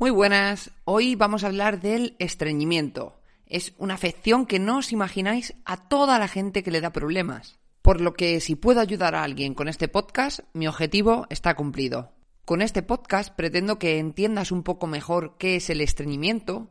Muy buenas, hoy vamos a hablar del estreñimiento. Es una afección que no os imagináis a toda la gente que le da problemas. Por lo que si puedo ayudar a alguien con este podcast, mi objetivo está cumplido. Con este podcast pretendo que entiendas un poco mejor qué es el estreñimiento,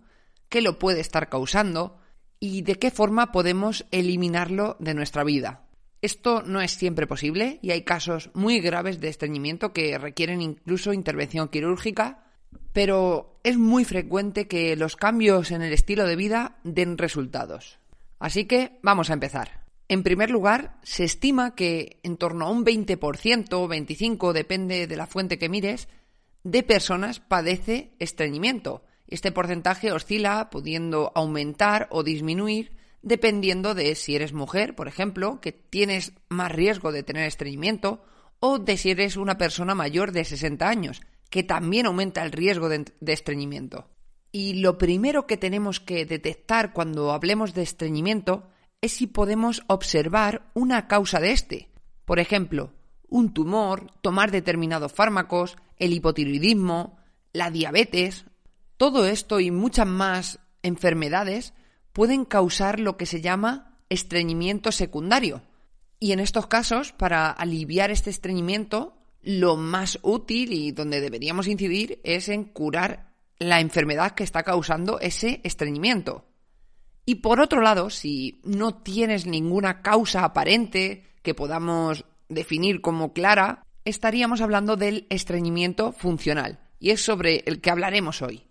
qué lo puede estar causando y de qué forma podemos eliminarlo de nuestra vida. Esto no es siempre posible y hay casos muy graves de estreñimiento que requieren incluso intervención quirúrgica, pero es muy frecuente que los cambios en el estilo de vida den resultados. Así que vamos a empezar. En primer lugar, se estima que en torno a un 20% o 25%, depende de la fuente que mires, de personas padece estreñimiento. Este porcentaje oscila pudiendo aumentar o disminuir dependiendo de si eres mujer, por ejemplo, que tienes más riesgo de tener estreñimiento, o de si eres una persona mayor de 60 años, que también aumenta el riesgo de, estreñimiento. Y lo primero que tenemos que detectar cuando hablemos de estreñimiento es si podemos observar una causa de este. Por ejemplo, un tumor, tomar determinados fármacos, el hipotiroidismo, la diabetes. Todo esto y muchas más enfermedades pueden causar lo que se llama estreñimiento secundario. Y en estos casos, para aliviar este estreñimiento, lo más útil y donde deberíamos incidir es en curar la enfermedad que está causando ese estreñimiento. Y por otro lado, si no tienes ninguna causa aparente que podamos definir como clara, estaríamos hablando del estreñimiento funcional, y es sobre el que hablaremos hoy.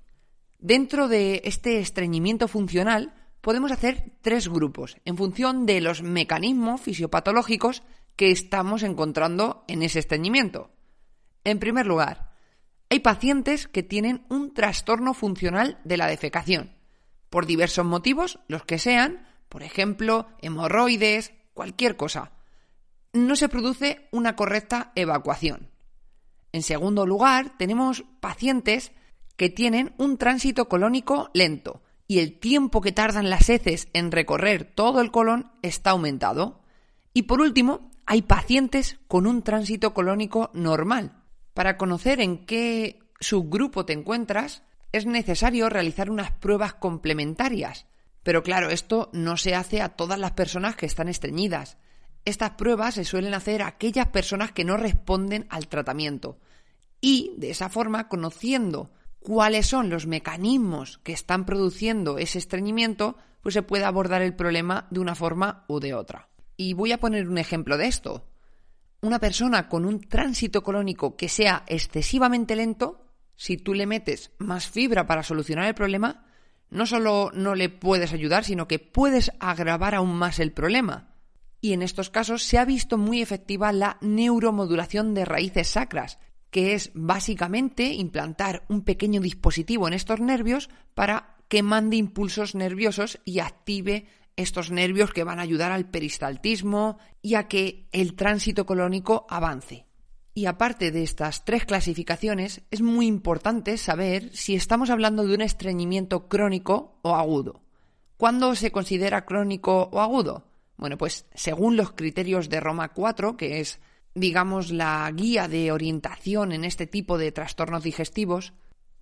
Dentro de este estreñimiento funcional podemos hacer tres grupos en función de los mecanismos fisiopatológicos que estamos encontrando en ese estreñimiento. En primer lugar, hay pacientes que tienen un trastorno funcional de la defecación, por diversos motivos, los que sean, por ejemplo, hemorroides, cualquier cosa. No se produce una correcta evacuación. En segundo lugar, tenemos pacientes que tienen un tránsito colónico lento y el tiempo que tardan las heces en recorrer todo el colon está aumentado. Y por último, hay pacientes con un tránsito colónico normal. Para conocer en qué subgrupo te encuentras, es necesario realizar unas pruebas complementarias. Pero claro, esto no se hace a todas las personas que están estreñidas. Estas pruebas se suelen hacer a aquellas personas que no responden al tratamiento. Y, de esa forma, conociendo cuáles son los mecanismos que están produciendo ese estreñimiento, pues se puede abordar el problema de una forma u de otra. Y voy a poner un ejemplo de esto. Una persona con un tránsito colónico que sea excesivamente lento si tú le metes más fibra para solucionar el problema, no solo no le puedes ayudar, sino que puedes agravar aún más el problema. Y en estos casos se ha visto muy efectiva la neuromodulación de raíces sacras, que es básicamente implantar un pequeño dispositivo en estos nervios para que mande impulsos nerviosos y active estos nervios que van a ayudar al peristaltismo y a que el tránsito colónico avance. Y aparte de estas tres clasificaciones, es muy importante saber si estamos hablando de un estreñimiento crónico o agudo. ¿Cuándo se considera crónico o agudo? Bueno, pues según los criterios de Roma 4, que es, digamos, la guía de orientación en este tipo de trastornos digestivos,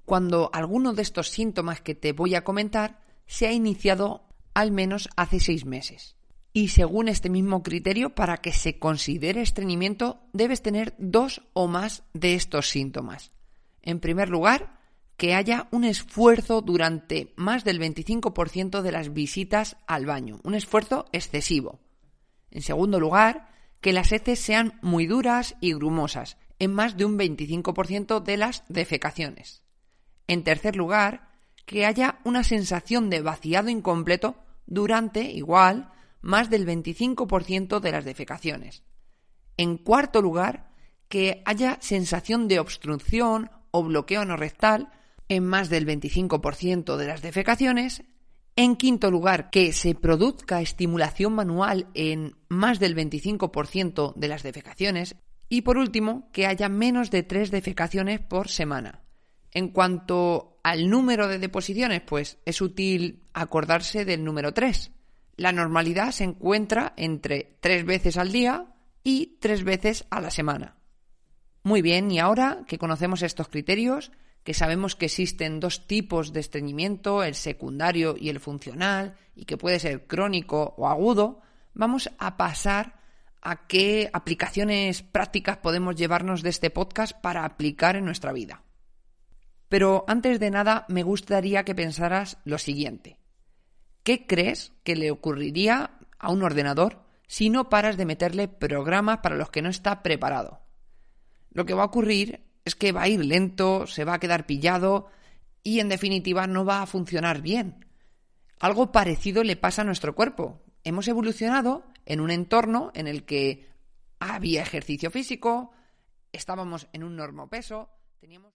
cuando alguno de estos síntomas que te voy a comentar se ha iniciado al menos hace seis meses. Y según este mismo criterio, para que se considere estreñimiento, debes tener dos o más de estos síntomas. En primer lugar, que haya un esfuerzo durante más del 25% de las visitas al baño, un esfuerzo excesivo. En segundo lugar, que las heces sean muy duras y grumosas, en más de un 25% de las defecaciones. En tercer lugar, que haya una sensación de vaciado incompleto durante, igual, más del 25% de las defecaciones. En cuarto lugar, que haya sensación de obstrucción o bloqueo anorrectal en más del 25% de las defecaciones. En quinto lugar, que se produzca estimulación manual en más del 25% de las defecaciones. Y por último, que haya menos de tres defecaciones por semana. En cuanto al número de deposiciones, pues es útil acordarse del número 3. La normalidad se encuentra entre tres veces al día y tres veces a la semana. Muy bien, y ahora que conocemos estos criterios, que sabemos que existen dos tipos de estreñimiento, el secundario y el funcional, y que puede ser crónico o agudo, vamos a pasar a qué aplicaciones prácticas podemos llevarnos de este podcast para aplicar en nuestra vida. Pero antes de nada me gustaría que pensaras lo siguiente. ¿Qué crees que le ocurriría a un ordenador si no paras de meterle programas para los que no está preparado? Lo que va a ocurrir es que va a ir lento, se va a quedar pillado y en definitiva no va a funcionar bien. Algo parecido le pasa a nuestro cuerpo. Hemos evolucionado en un entorno en el que había ejercicio físico, estábamos en un normopeso, teníamos...